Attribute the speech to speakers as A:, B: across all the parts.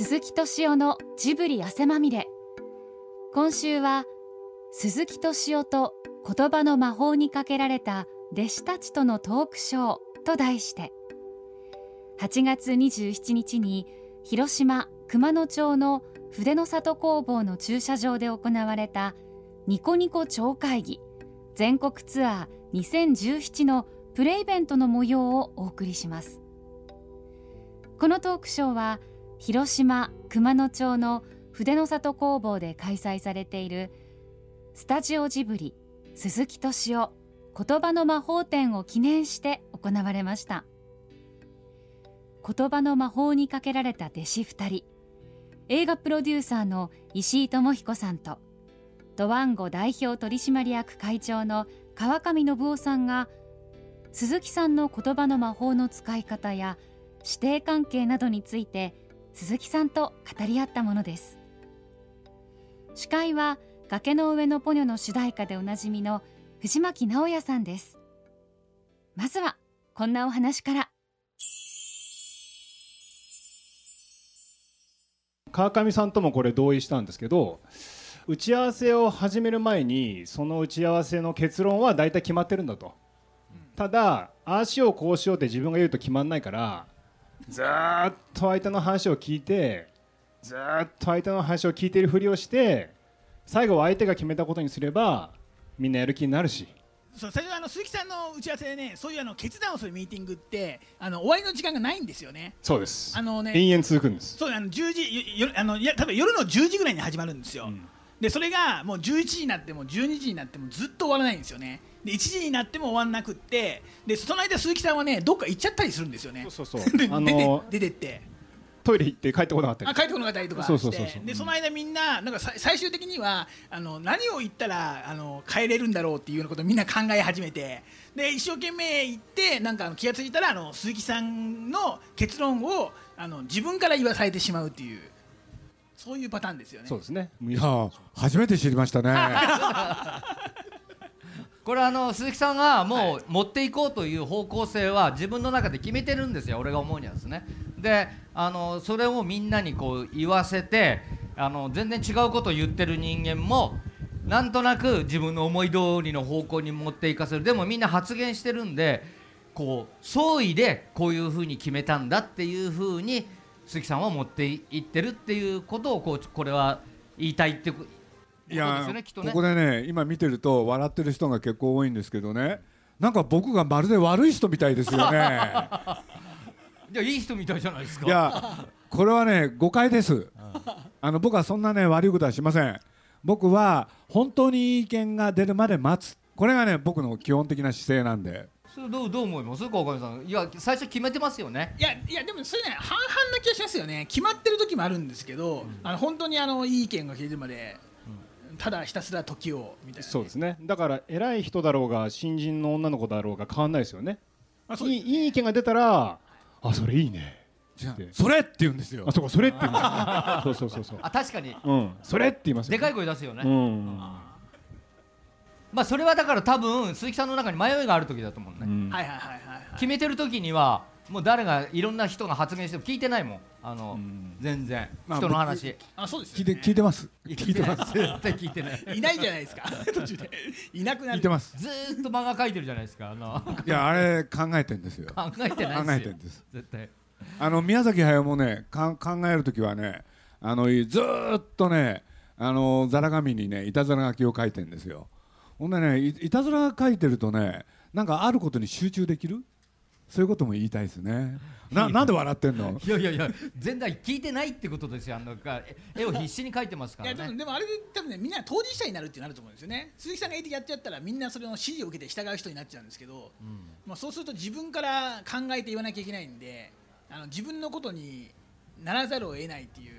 A: 鈴木敏夫のジブリ汗まみれ。今週は鈴木敏夫と言葉の魔法にかけられた弟子たちとのトークショーと題して8月27日に広島熊野町の筆の里工房の駐車場で行われたニコニコ町会議全国ツアー2017のプレイベントの模様をお送りします。このトークショーは広島熊野町の筆の里工房で開催されているスタジオジブリ鈴木敏夫言葉の魔法展を記念して行われました。言葉の魔法にかけられた弟子2人映画プロデューサーの石井智彦さんとドワンゴ代表取締役会長の川上信夫さんが鈴木さんの言葉の魔法の使い方や師弟関係などについて鈴木さんと語り合ったものです。司会は崖の上のポニョの主題歌でおなじみの藤巻直也さんです。まずはこんなお話から。
B: 川上さんともこれ同意したんですけど打ち合わせを始める前にその打ち合わせの結論は大体決まってるんだと、ただああしようこうしようって自分が言うと決まんないからずーっと相手の話を聞いてずーっと相手の話を聞いているふりをして最後は相手が決めたことにすればみんなやる気になるし。
C: そう最初あの鈴木さんの打ち合わせでねそういうあの決断をするミーティングってあの終わりの時間がないんですよね。
B: そうです。
C: あのね
B: 延々続くんです。
C: そうあの10時よよあのいや多分夜の10時ぐらいに始まるんですよ、
B: うん
C: でそれがもう11時になっても12時になってもずっと終わらないんですよね。で1時になっても終わらなくってでその間鈴木さんはねどっか行っちゃったりするんですよね。
B: そうそうそう。
C: で
B: あの
C: 出て出てって。
B: トイレ行って帰ってこなかったり
C: あ帰ってこなかったりとかして
B: そうそうそう。そう
C: でその間みんななんかさ最終的にはあの何を言ったらあの帰れるんだろうっていうようなことをみんな考え始めて。で一生懸命言ってなんか気が付いたらあの鈴木さんの結論をあの自分から言わされてしまうっていうそういうパターンですよね。
B: そうですね。
D: いやー初めて知りましたね。
E: これあの鈴木さんがもう持っていこうという方向性は自分の中で決めてるんですよ。俺が思うにはですね。であのそれをみんなにこう言わせてあの全然違うことを言ってる人間もなんとなく自分の思い通りの方向に持っていかせる。でもみんな発言してるんでこう総意でこういうふうに決めたんだっていうふうに鈴木さんは持っていってるっていうことをこうこれは言いたいってこ
D: いや
E: ですよねきっとね。
D: ここでね今見てると笑ってる人が結構多いんですけどね。なんか僕がまるで悪い人みたいですよね。
E: じゃあいい人みたいじゃないですか。
D: いやこれはね誤解です。あの僕はそんなね悪いことはしません。僕は本当にいい意見が出るまで待つ。これがね僕の基本的な姿勢なんで
E: それどうどう思います？川上さん。いや最初決めてますよね。
C: いやいやでもそれね半々な気がしますよね。決まってる時もあるんですけど、あの本当にあのいい意見が聞いてるまで、ただひたすら時をみたいなね、
B: そうですね。だから偉い人だろうが新人の女の子だろうが変わんないですよね。
C: あそうです
B: いいいい意見が出たらあそれいいね。で
D: それって言うんですよ。
B: あそうかそれって言うんだ そうそうそうそう。
E: あ確かに。
B: うん。それって言いますよ
E: でかい声出すよね、
B: うん
E: まあそれはだから多分鈴木さんの中に迷いがある時だと思うね、
B: うん。
C: はいはいはい
E: 決めてる時にはもう誰がいろんな人が発言しても聞いてないもん。あの、
B: ん。
E: 全然。
D: まあ
E: 人の話。
C: あそうです
D: 聞いて聞いてます。
E: 聞いてない 絶対聞いてない。
C: いないじゃないですか。途中で。いなくなる。
D: 聞いてます。
E: ずーっと漫画描いてるじゃないですか。あの。
D: いやあれ考えてんですよ。
E: 考えてない
D: 考え
E: ですよ。
D: てんです。
E: 絶対。
D: あの宮崎駿もねか考える時はねあのずーっとねあのざら紙にねいたずら書きを書いてんですよほんでねいいたずら書いてるとねなんかあることに集中できる？そういうことも言いたいですね。ななんで笑ってんの？
E: いやいやいや全然聞いてないってことですよ。あのか絵を必死に描いてますか
C: いやでも
E: らね
C: でもあれで多分ねみんな当事者になるってなると思うんですよね。鈴木さんがいてやってやったらみんなそれの指示を受けて従う人になっちゃうんですけど、まあ、そうすると自分から考えて言わなきゃいけないんであの自分のことにならざるを得ないっていう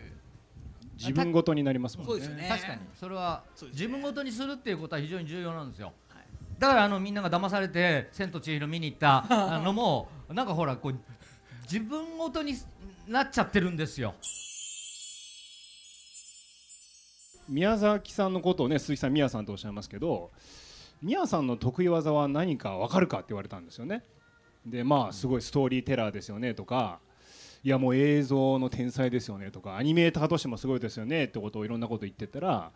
B: 自分ごとになりますもんね。
C: そうですよね。
E: 確かに。それは自分ごとにするっていうことは非常に重要なんですよ、
C: はい。
E: だからあのみんなが騙されて「千と千尋」見に行った あのもなんかほらこう自分ごとになっちゃってるんですよ。
B: 宮崎さんのことをね鈴木さん宮さんとおっしゃいますけど宮さんの得意技は何か分かるかって言われたんですよね。でまあすごいストーリーテラーですよねとかいやもう映像の天才ですよねとかアニメーターとしてもすごいですよねってことをいろんなこと言ってたら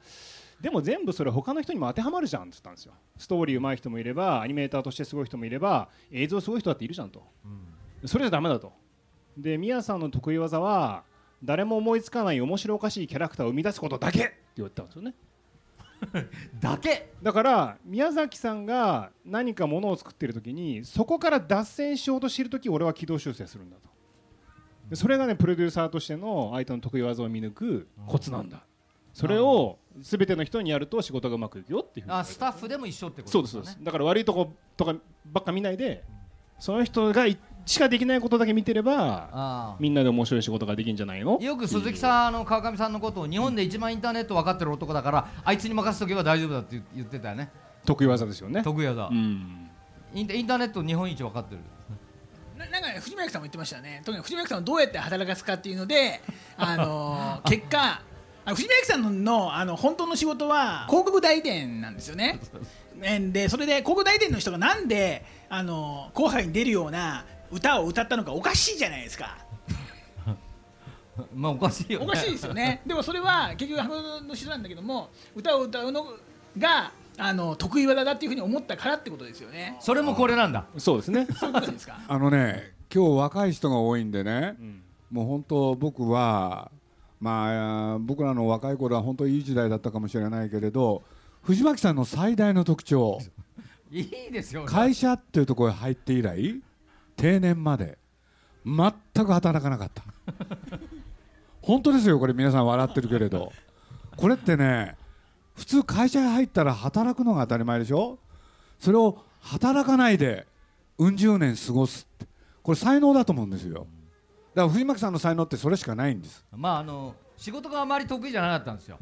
B: でも全部それ他の人にも当てはまるじゃんって言ったんですよ。ストーリー上手い人もいればアニメーターとしてすごい人もいれば映像すごい人だっているじゃんと、それじゃダメだと。で宮さんの得意技は誰も思いつかない面白おかしいキャラクターを生み出すことだけって言ったんですよね。
E: だけ？
B: だから宮崎さんが何かものを作ってる時にそこから脱線しようとしている時俺は軌道修正するんだと。でそれがねプロデューサーとしての相手の得意技を見抜くコツなんだ。それを全ての人にやると仕事がうまくいくよっていう
E: あスタッフでも一緒ってこ
B: そうです
E: とですよね。
B: そうですだから悪いとことかばっか見ないでその人がいしかできないことだけ見てれば
E: あ
B: みんなで面白い仕事ができるんじゃないの？
E: あよく鈴木さんあの川上さんのことを日本で一番インターネット分かってる男だからあいつに任せとけば大丈夫だって言言ってたよね。
B: 得意技ですよね。
E: 得意技。
B: うん。
E: インタインターネット日本一分かってる
C: ななんかね藤巻さんも言ってましたよね特に藤巻さんをどうやって働かすかっていうので あのー結果あの藤巻さんのあの本当の仕事は広告代理店なんですよね。ねでそれで広告代理店の人がなんであの紅白に出るような歌を歌ったのかおかしいじゃないですか。
E: まあおかしいよね
C: おかしいですよね。でもそれは結局花の人なんだけども歌を歌うのがあの得意技だっていうふうに思ったからってことですよね。
E: それもこれなんだ。
B: そうですね。
C: そういうことですか？
D: あのね今日若い人が多いんでね
B: うん。
D: もう本当僕はまあ僕らの若い頃は本当いい時代だったかもしれないけれど藤巻さんの最大の特徴
E: いいですよ
D: 会社っていうところに入って以来定年まで全く働かなかった。本当ですよこれ皆さん笑ってるけれど。これってね普通会社に入ったら働くのが当たり前でしょ？それを働かないでうん十年過ごすって。これ才能だと思うんですよ。だから藤巻さんの才能ってそれしかないんです。
E: まああの仕事があまり得意じゃなかったんですよ。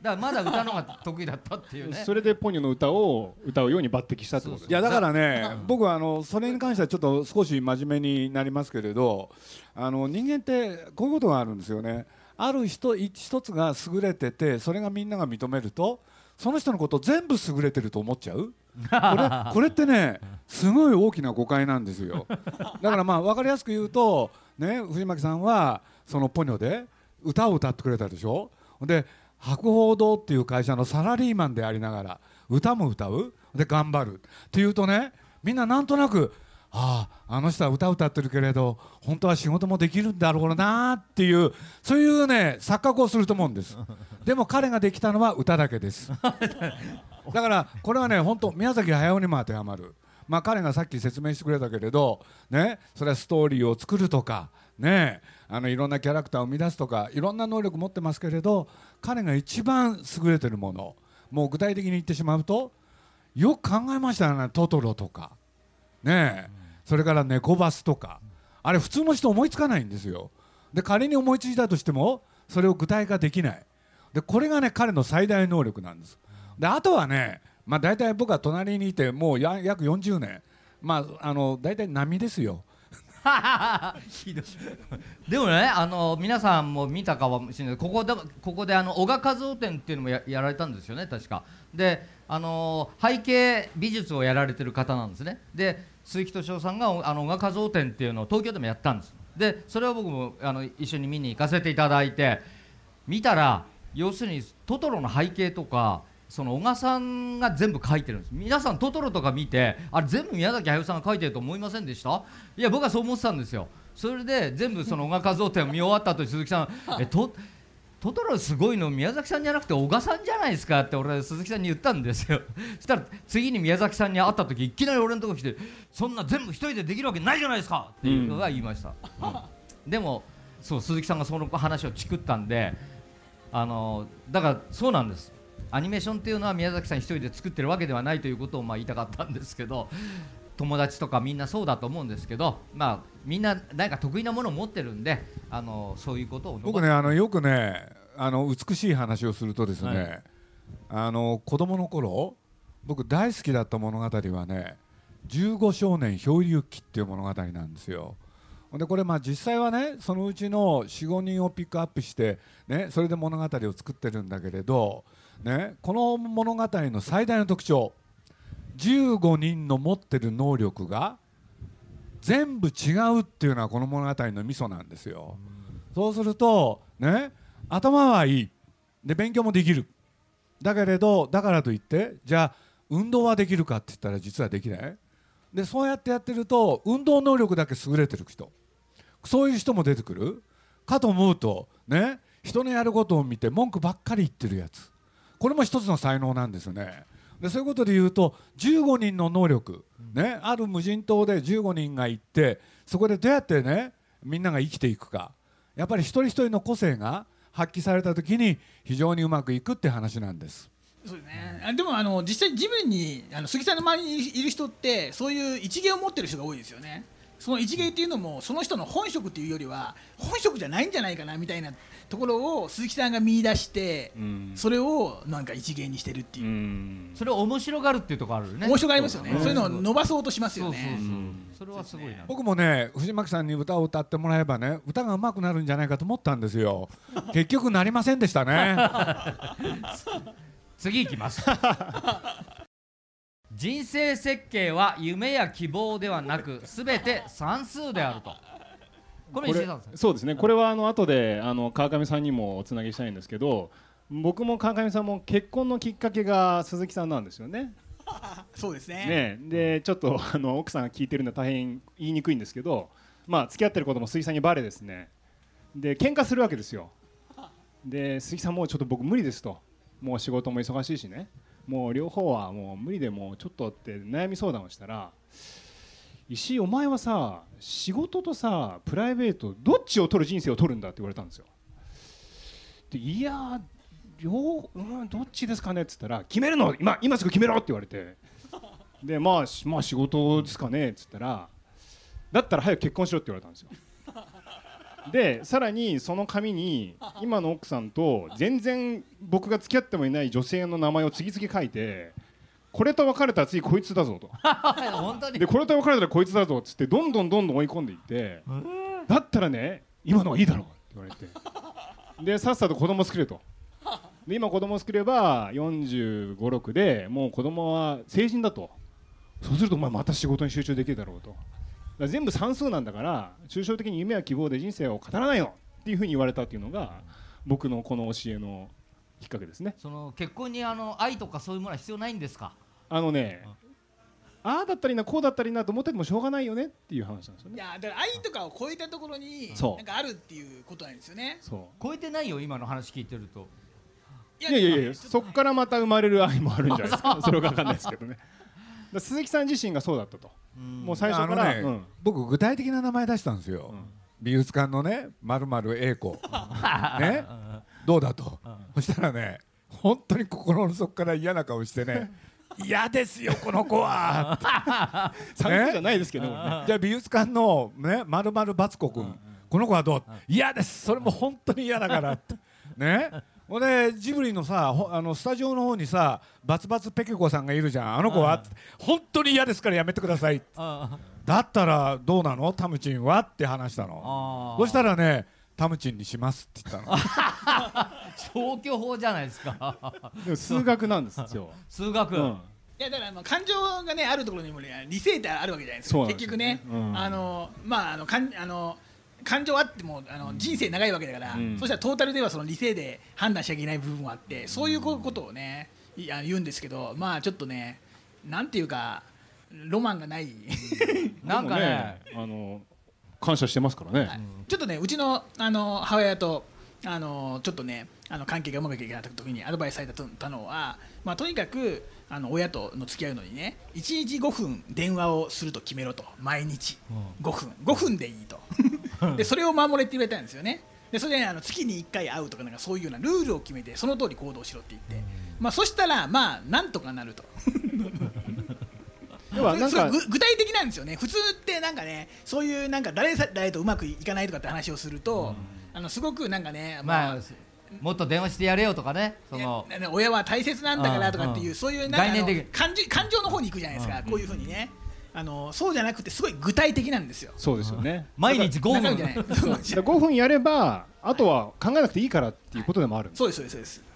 E: だからまだ歌のが得意だったっていうね。
B: それでポニョの歌を歌うように抜擢したってことです
D: いやだからね僕はあのそれに関してはちょっと少し真面目になりますけれどあの人間ってこういうことがあるんですよねある人一つが優れててそれがみんなが認めるとその人のことを全部優れてると思っちゃう？これ これってねすごい大きな誤解なんですよ。だからまあ分かりやすく言うとね藤巻さんはそのポニョで歌を歌ってくれたでしょ？で博報堂っていう会社のサラリーマンでありながら歌も歌う？で頑張る？っていうとねみんななんとなくあああの人は歌歌ってるけれど本当は仕事もできるんだろうなっていうそういうね錯覚をすると思うんです。でも彼ができたのは歌だけです。だからこれはね本当宮崎駿にも当てはまる。まあ彼がさっき説明してくれたけれどねそれはストーリーを作るとかねあのいろんなキャラクターを生み出すとかいろんな能力持ってますけれど彼が一番優れてるもの。もう具体的に言ってしまうとよく考えましたよねトトロとか。ねえ、それから猫バスとかあれ普通の人思いつかないんですよ。で仮に思いついたとしてもそれを具体化できない。でこれがね彼の最大能力なんです。であとはねまあ大体僕は隣にいてもうや約40年。まああの大体波ですよ。
E: でもねあの皆さんも見たかもしれない。ここでここであの小賀和夫展っていうのもややられたんですよね確か。であの背景美術をやられてる方なんですね。で鈴木敏夫さんがあの小賀和夫展っていうのを東京でもやったんです。でそれを僕もあの一緒に見に行かせていただいて見たら要するにトトロの背景とかその小賀さんが全部書いてるんです。皆さんトトロとか見てあれ全部宮崎駿さんが書いてると思いませんでした？いや僕はそう思ってたんですよ。それで全部その小賀和夫展を見終わった後鈴木さん「えトトトロすごいの宮崎さんじゃなくて小賀さんじゃないですか」って俺は鈴木さんに言ったんですよ。そしたら次に宮崎さんに会った時いきなり俺のとこ来て「そんな全部一人でできるわけないじゃないですか」っていうのが言いました、うん。でもそう鈴木さんがその話をチクったんであのだからそうなんです。アニメーションっていうのは宮崎さん一人で作ってるわけではないということをまあ言いたかったんですけど友達とかみんなそうだと思うんですけどまあみんな何か得意なものを持ってるんであのそういうことを
D: 僕ねあのよくねあの美しい話をするとですね、あの子供の頃僕大好きだった物語はね「15少年漂流記」っていう物語なんですよ。でこれまあ実際はねそのうちの45人をピックアップして、ね、それで物語を作ってるんだけれど、ね、この物語の最大の特徴15人の持ってる能力が全部違うっていうのはこの物語のミソなんですよ。そうするとね頭はいい。で勉強もできる。だけれどだからといってじゃあ運動はできるかって言ったら実はできない。でそうやってやってると運動能力だけ優れてる人。そういう人も出てくる。かと思うとね人のやることを見て文句ばっかり言ってるやつ。これも一つの才能なんですよね。でそういうことで言うと15人の能力、ね、ある無人島で15人が行ってそこでどうやってねみんなが生きていくか。やっぱり一人一人の個性が発揮された時に非常にうまくいくって話なんです。
C: そうですね、あでもあの実際ジブリにあの杉さんの周りにいる人ってそういう一芸を持ってる人が多いですよねその一芸っていうのもその人の本職っていうよりは本職じゃないんじゃないかなみたいなところを鈴木さんが見出して、
B: うん。
C: それをなんか一芸にしてるっていう。う、
B: ん。
E: それを面白がるっていうところあるよね。
C: 面白がありますよね、
B: うん
C: そういうのを伸ばそうとしますよね。
E: それはすごいな。
D: 僕もね藤巻さんに歌を歌ってもらえばね歌が上手くなるんじゃないかと思ったんですよ。結局なりませんでしたね。
E: 次いきます 人生設計は夢や希望ではなくすべて算数であると。これ
B: そうですね。これはあの後であの川上さんにもおつなぎしたいんですけど僕も川上さんも結婚のきっかけが鈴木さんなんですよね。
C: そうですね。
B: ね。でちょっとあの奥さんが聞いてるのは大変言いにくいんですけどまあ付き合ってることも鈴木さんにバレですね。で喧嘩するわけですよ。で鈴木さんもうちょっと僕無理ですと。もう仕事も忙しいしねもう両方はもう無理でもうちょっとって悩み相談をしたら石井お前はさ仕事とさプライベートどっちを取る人生を取るんだって言われたんですよ。でいや両、うん、どっちですかねって言ったら決めるの今今すぐ決めろって言われて。でまあまあ仕事ですかねっつったらだったら早く結婚しろって言われたんですよ。でさらにその紙に今の奥さんと全然僕が付き合ってもいない女性の名前を次々書いてこれと別れたら次こいつだぞと。
E: 本当に？
B: でこれと別れたらこいつだぞっつってどんどんどんどん追い込んでいってだったらね今のはいいだろうって言われて。でさっさと子供作れと。で今子供作れば4 5 6でもう子供は成人だと。そうするとお前また仕事に集中できるだろうとら全部算数なんだから抽象的に夢や希望で人生を語らないよ。っていうふうに言われたっていうのが僕のこの教えのきっかけですね。
E: その結婚にあの愛とかそういうものは必要ないんですか？
B: あのねああだったりなこうだったりなと思っててもしょうがないよねっていう話なんですよね。
C: いやだから愛とかを超えたところに
B: そう。
C: なんかあるっていうことなんですよね。
B: そう。
E: 超えてないよ今の話聞いてると。
C: い
B: いやいやいやそこからまた生まれる愛もあるんじゃないですか。それは分かんないですけどね鈴木さん自身がそうだったと。もう最初から、
D: ね
B: うん。
D: 僕具体的な名前出したんですよ、
B: うん。
D: 美術館のねまるまる英子。ね？どうだと、そしたらね本当に心の底から嫌な顔してね嫌ですよこの子は。
B: 算数じゃないですけどもね。
D: じゃあ美術館のねまるまるバツコ君この子はどう？嫌です。それも本当に嫌だからって。ね？ほんでジブリのさほあのスタジオの方にさバツバツペケコさんがいるじゃん。あの子はって本当に嫌ですからやめてください
E: あ
D: だったらどうなの？タムチンは？って話したの。
E: あ
D: そしたらねタムチンにしますって言ったの。
E: 消去法じゃないですか。
B: 数学なんですよ、
E: 数学、
B: うん、
C: いやだからまあ感情がねあるところにもね理性ってあるわけじゃないですか。結局ね、
B: うん。
C: あのまああのかんあの感情あってもあの人生長いわけだから、
B: うん。
C: そしたらトータルではその理性で判断しちゃいけない部分もあってそういうこことをね言うんですけどまあちょっとねなんていうかロマンがない、
E: なんかね
B: でもあの感謝してますからね、
C: はい。ちょっとねうちのあの母親とあのちょっとねあの関係がうまくいかなかった時にアドバイスされたのは、まあ、とにかくあの親との付き合うのにね1日5分電話をすると決めろと。毎日。5分。5分でいいと。でそれを守れって言われたんですよね。でそれであの月に1回会うとかなんかそういうようなルールを決めてその通り行動しろって言って、まあ、そしたらまあなんとかなると。
B: 要はなんか
C: 具体的なんですよね。普通ってなんかねそういうなんか誰々とうまくいかないとかって話をすると、あのすごくなんかね、
E: まあもっと電話してやれよとかね。その
C: 親は大切なんだからとかっていう、
E: うん
C: そういうなんかあの
E: 概念的。
C: 感じ感情の方に行くじゃないですか、こういうふうにね。あのそうじゃなくてすごい具体的なんですよ。
B: そうですよね。
E: 毎日5
C: 中身じゃない。
E: 分
B: だから5分やればあとは考えなくていいからっていうことでもある。んです
C: そうですそうですそうです。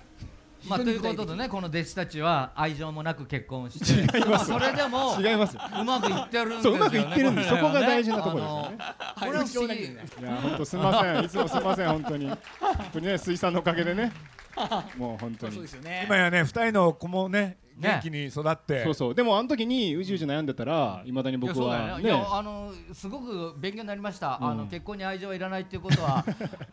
E: まあ、ということでねこの弟子たちは愛情もなく結婚して。まあそれでも
B: 違いますよ。
E: うまくいってるんですよね
B: そううまくいってるんですそこが大事なところですよね。
E: これは不思議。
B: いや本当すみません。いつもすみません。本当に。本当にね水産のおかげでね。もう本当に。
C: そうですよね。
D: 今やね二人の子もね
E: ね
D: 元気に育って。
B: そうそう。でもあの時にうじうじ悩んでたらいまだに僕
E: そうだよね。いあのすごく勉強になりました、
B: うん。
E: あの結婚に愛情はいらないっていうことは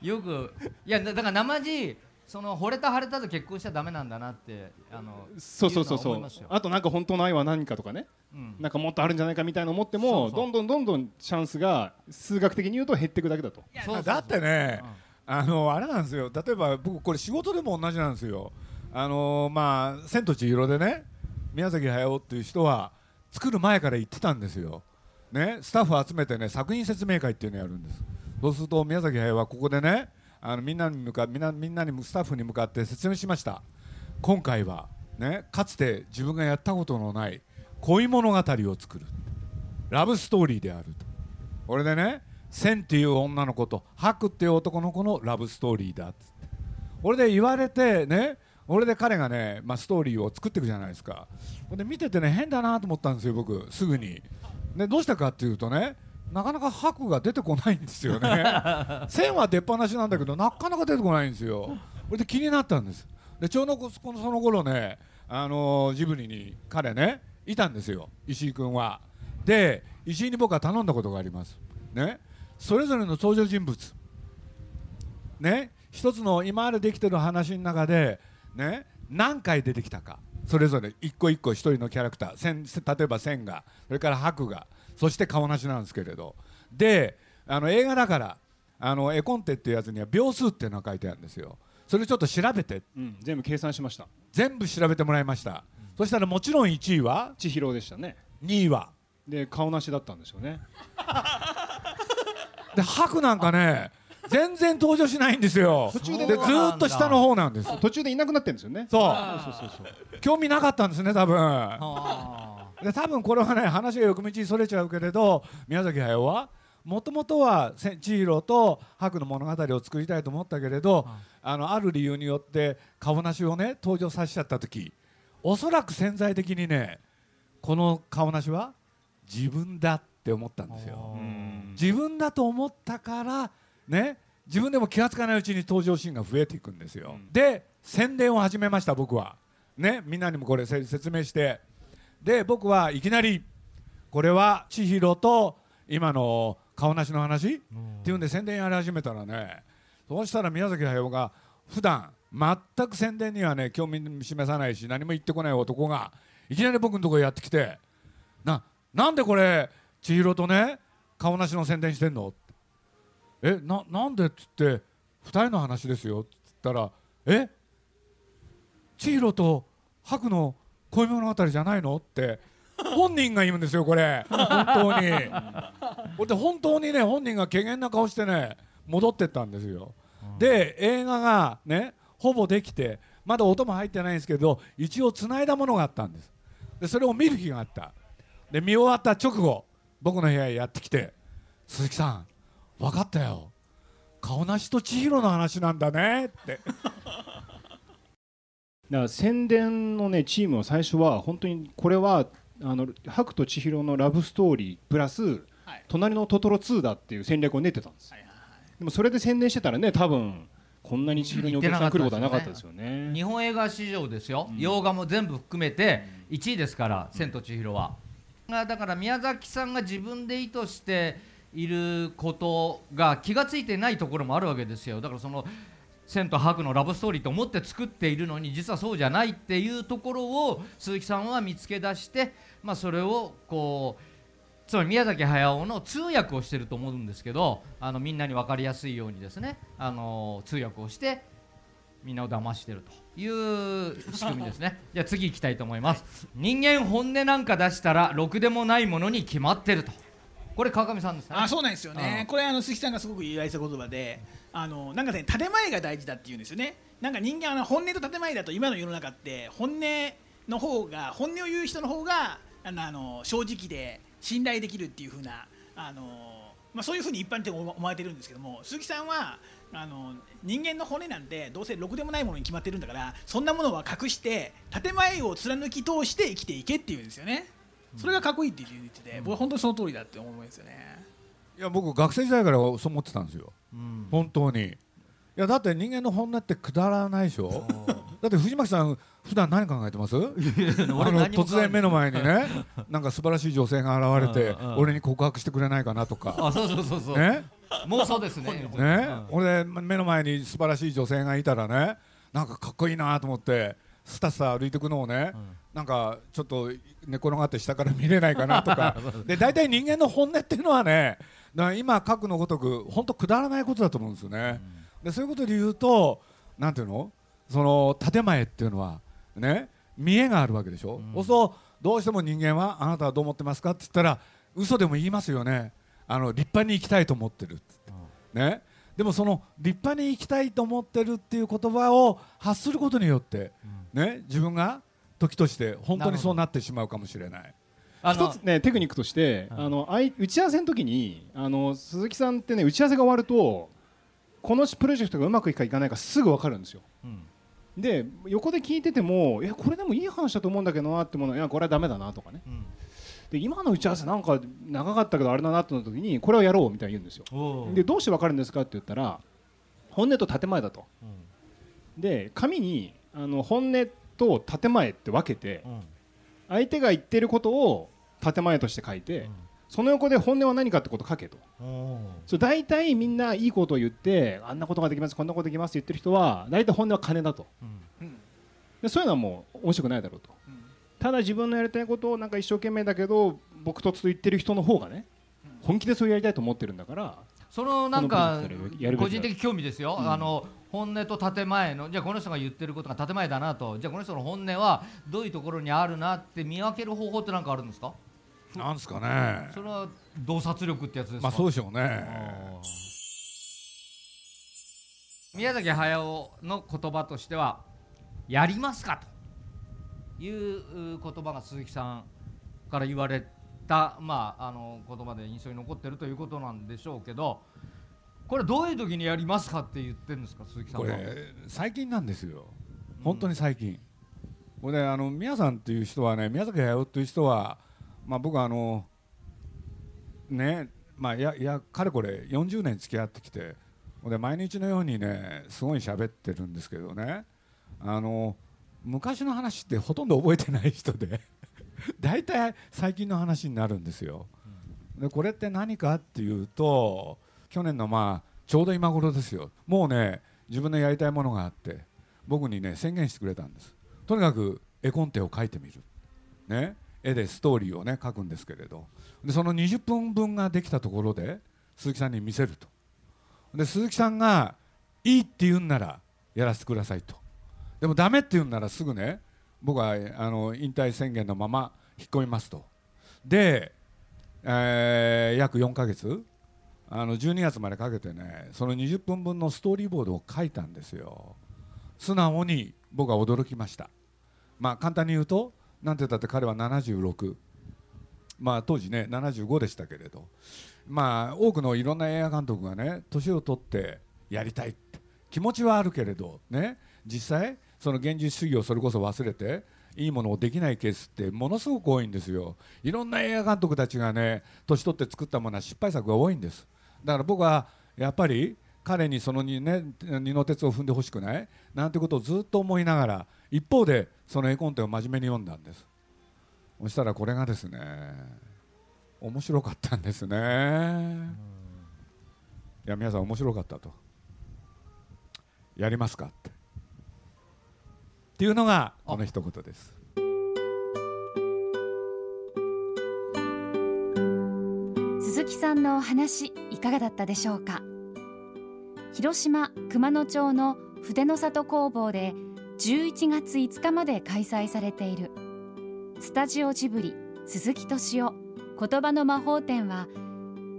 E: よく。いやだだから生地その惚れた腫れたと結婚しちゃダメなんだなってあの
B: そうそうそうそう。
E: いうのは思いますよ。
B: あとなんか本当の愛は何かとかね。
E: うん。
B: なんかもっとあるんじゃないかみたいな思っても
E: そうそう。
B: どんどんどんどんチャンスが数学的に言うと減っていくだけだと。
C: いや
E: そうそうそう。
D: だってね
E: うん。
D: あのあれなんですよ。例えば僕これ仕事でも同じなんですよ。あのまあ「千と千尋」でね宮崎駿っていう人は作る前から言ってたんですよ。ねスタッフを集めてね作品説明会っていうのをやるんです。そうすると宮崎駿はここでねあのみんなに向かみんなみんなにスタッフに向かって説明しました。今回はねかつて自分がやったことのない恋物語を作る。ラブストーリーであると。これでね千っていう女の子と白っていう男の子のラブストーリーだって。俺で言われてね俺で彼がね、まあ、ストーリーを作っていくじゃないですか。で見ててね変だなと思ったんですよ僕。すぐに。でどうしたかっていうとねなかなか白が出てこないんですよね。線は出っ放しなんだけどなかなか出てこないんですよ。これで気になったんです。でちょうどこそのその頃ね、あのージブリに彼ねいたんですよ。石井君は。で石井に僕は頼んだことがあります。ね。それぞれの登場人物。ね。一つの今までできてる話の中でね。何回出てきたか。それぞれ一個一個一人のキャラクター。千例えば千がそれから白がそして顔なしなんですけれど。であの映画だからあの絵コンテっていうやつには秒数っていうのが書いてあるんですよ。それちょっと調べて。
B: うん全部計算しました。
D: 全部調べてもらいました、そしたらもちろん1位は？
B: 千尋でしたね。
D: 2位は？
B: で顔なしだったんですよね。
D: で白なんかね全然登場しないんですよ。
B: 途中で
D: でずーっと下の方なんです。
B: 途中でいなくなってるんですよね。
D: そう。
B: そうそうそう
D: 興味なかったんですね多分。
E: あ
D: で多分これはね話が横道にそれちゃうけれど宮崎駿はもともとはせ千尋と白の物語を作りたいと思ったけれど、あのある理由によって顔なしをね登場させちゃった時おそらく潜在的にねこの顔なしは自分だって思ったんですよ。自分だと思ったからね自分でも気がつかないうちに登場シーンが増えていくんですよ、で宣伝を始めました僕は。ねみんなにもこれせ説明してで僕はいきなりこれは千尋と今の顔なしの話？っていうんで宣伝やり始めたらねそうしたら宮崎駿が普段全く宣伝にはね興味示さないし何も言ってこない男がいきなり僕のところやってきてななんでこれ千尋とね顔なしの宣伝してんの？えななんでっつって2人の話ですよ？っつったらえ？千尋と白の恋物語じゃないの？って。本人が言うんですよこれ。本当に。これで本当にね本人が怪げな顔してね戻ってったんですよ、で映画がねほぼできてまだ音も入ってないんですけど一応つないだものがあったんです。でそれを見る日があった。で見終わった直後僕の部屋へやってきて「鈴木さん分かったよ。顔なしと千尋の話なんだね」って。
B: だから宣伝のねチームは最初は本当にこれはあの白と千尋のラブストーリープラス、
C: はい。
B: 隣のトトロ2だっていう戦略を練ってたんです、でもそれで宣伝してたらね多分こんなに千尋にお客さん来ることはなかったですよね。
E: 日本映画史上ですよ、洋画も全部含めて1位ですから「千と千尋は」がだから宮崎さんが自分で意図していることが気がついてないところもあるわけですよ。だからその千と白のラブストーリーと思って作っているのに実はそうじゃないっていうところを鈴木さんは見つけ出して、まあ、それをこうつまり宮崎駿の通訳をしてると思うんですけどあのみんなに分かりやすいようにですねあの通訳をしてみんなを騙してるという仕組みですね。じゃあ次行きたいと思います。人間本音なんか出したらろくでもないものに決まってると。これ川上さんですね？
C: あそうなんですよね。
E: うん
C: これあの鈴木さんがすごく言われた言葉であのなんかね建前が大事だって言うんですよね。なんか人間あの本音と建前だと今の世の中って本音の方が本音を言う人の方があのあの正直で信頼できるっていう風なあのまあ、そういうふうに一般的に思われてるんですけども鈴木さんはあの人間の骨なんてどうせろくでもないものに決まってるんだからそんなものは隠して建前を貫き通して生きていけっていうんですよね。それがかっこいいって言ってて、僕は本当にその通りだって思うんですよね。
D: いや僕学生時代からそう思ってたんですよ。
E: うん。
D: 本当に。いやだって人間の本音ってくだらないでしょ？だって藤巻さん普段何考えてます？あの突然目の前にね なんか素晴らしい女性が現れて俺に告白してくれないかなとか。
E: あそうそうそうそう、
D: ね？
E: 妄想ですね。
D: ね？
E: うん
D: 俺目の前に素晴らしい女性がいたらねなんかかっこいいなと思ってスタスタ歩いてくのをね、なんかちょっと寝転がって下から見れないかなとか。で大体人間の本音っていうのはね今書くのごとく本当くだらないことだと思うんですよね。でそういうことで言うとなんていうの？その建前っていうのはね見栄があるわけでしょ、そうするとどうしても人間はあなたはどう思ってますかって言ったら嘘でも言いますよね。あの立派に生きたいと思ってるっつってね、でもその立派に生きたいと思ってるっていう言葉を発することによって、ね、自分が時として本当にそうなってしまうかもしれない。
B: 一つねテクニックとして、
E: うん。
B: あのあい打ち合わせの時にあの鈴木さんってね打ち合わせが終わるとこのプロジェクトがうまくいくかいかないかすぐ分かるんですよ。
E: うん。
B: で横で聞いててもいやこれでもいい話だと思うんだけどなってものいやこれはダメだなとかね。
E: うん
B: で今の打ち合わせなんか長かったけどあれだなってなった時にこれをやろうみたいに言うんですよ。でどうして分かるんですかって言ったら本音と建前だと。で紙にあの本音と建前って分けて
E: うん。
B: 相手が言ってることを建前として書いて、その横で本音は何かってことを書けと。そう大体みんないいことを言ってあんなことができますこんなことできますって言ってる人は大体本音は金だと。
E: うん。
C: うん。
B: でそういうのはもう面白くないだろうと。
C: うん
B: ただ自分のやりたいことをなんか一生懸命だけど僕とつと言ってる人の方がね本気でそうやりたいと思ってるんだから
E: そのなんか個人的興味ですよ、あの本音と建前のじゃあこの人が言ってることが建前だなと。じゃあこの人の本音はどういうところにあるなって見分ける方法って何かあるんですか？
D: なんですかね。
E: それは洞察力ってやつですか、
D: まあそうでしょうね。
E: 宮崎駿の言葉としては「やりますか?」というう言葉が鈴木さんから言われた、まあ、あの言葉で印象に残ってるということなんでしょうけどこれどういう時にやりますかって言ってるんですか鈴木さんは？
D: これ最近なんですよ。本当に最近、これであの宮さんっていう人はね宮崎駿っていう人はまあ僕はあのねまあいやいやかれこれ40年付き合ってきてで毎日のようにねすごい喋ってるんですけどね。あの昔の話ってほとんど覚えてない人で 大体最近の話になるんですよ。でこれって何かっていうと去年のまあちょうど今頃ですよ。もうね自分のやりたいものがあって僕にね宣言してくれたんです。とにかく絵コンテを描いてみる、ね、絵でストーリーをね描くんですけれど。でその20分分ができたところで鈴木さんに見せると。で鈴木さんがいいって言うんならやらせてくださいと。でもダメって言うんならすぐね僕はあの引退宣言のまま引っ込みますと。で、えー約4ヶ月。あの12月までかけてねその20分分のストーリーボードを書いたんですよ。素直に僕は驚きました。まあ簡単に言うとなんて言ったって彼は76まあ当時ね75でしたけれど。まあ多くのいろんな映画監督がね年を取ってやりたいって。気持ちはあるけれどね実際その現実主義をそれこそ忘れていいものをできないケースってものすごく多いんですよ。いろんな映画監督たちがね年取って作ったものは失敗作が多いんです。だから僕はやっぱり彼にそのに、ね、二の鉄を踏んでほしくないなんてことをずっと思いながら一方でその絵コンテを真面目に読んだんです。そしたらこれがですね面白かったんですね。いや皆さん面白かったと。やりますかってっていうのがこの一言です。
A: 鈴木さんのお話いかがだったでしょうか？広島熊野町の筆の里工房で11月5日まで開催されているスタジオジブリ鈴木敏夫。言葉の魔法展は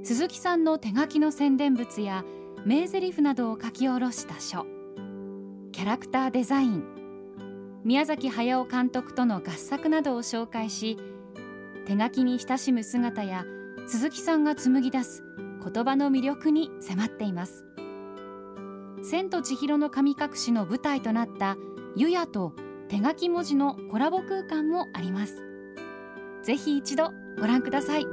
A: 鈴木さんの手書きの宣伝物や名台詞などを書き下ろした書。キャラクターデザイン宮崎駿監督との合作などを紹介し手書きに親しむ姿や鈴木さんが紡ぎ出す言葉の魅力に迫っています。千と千尋の神隠しの舞台となった湯屋と手書き文字のコラボ空間もあります。ぜひ一度ご覧ください。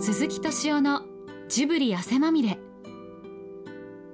A: 鈴木敏夫のジブリ汗まみれ。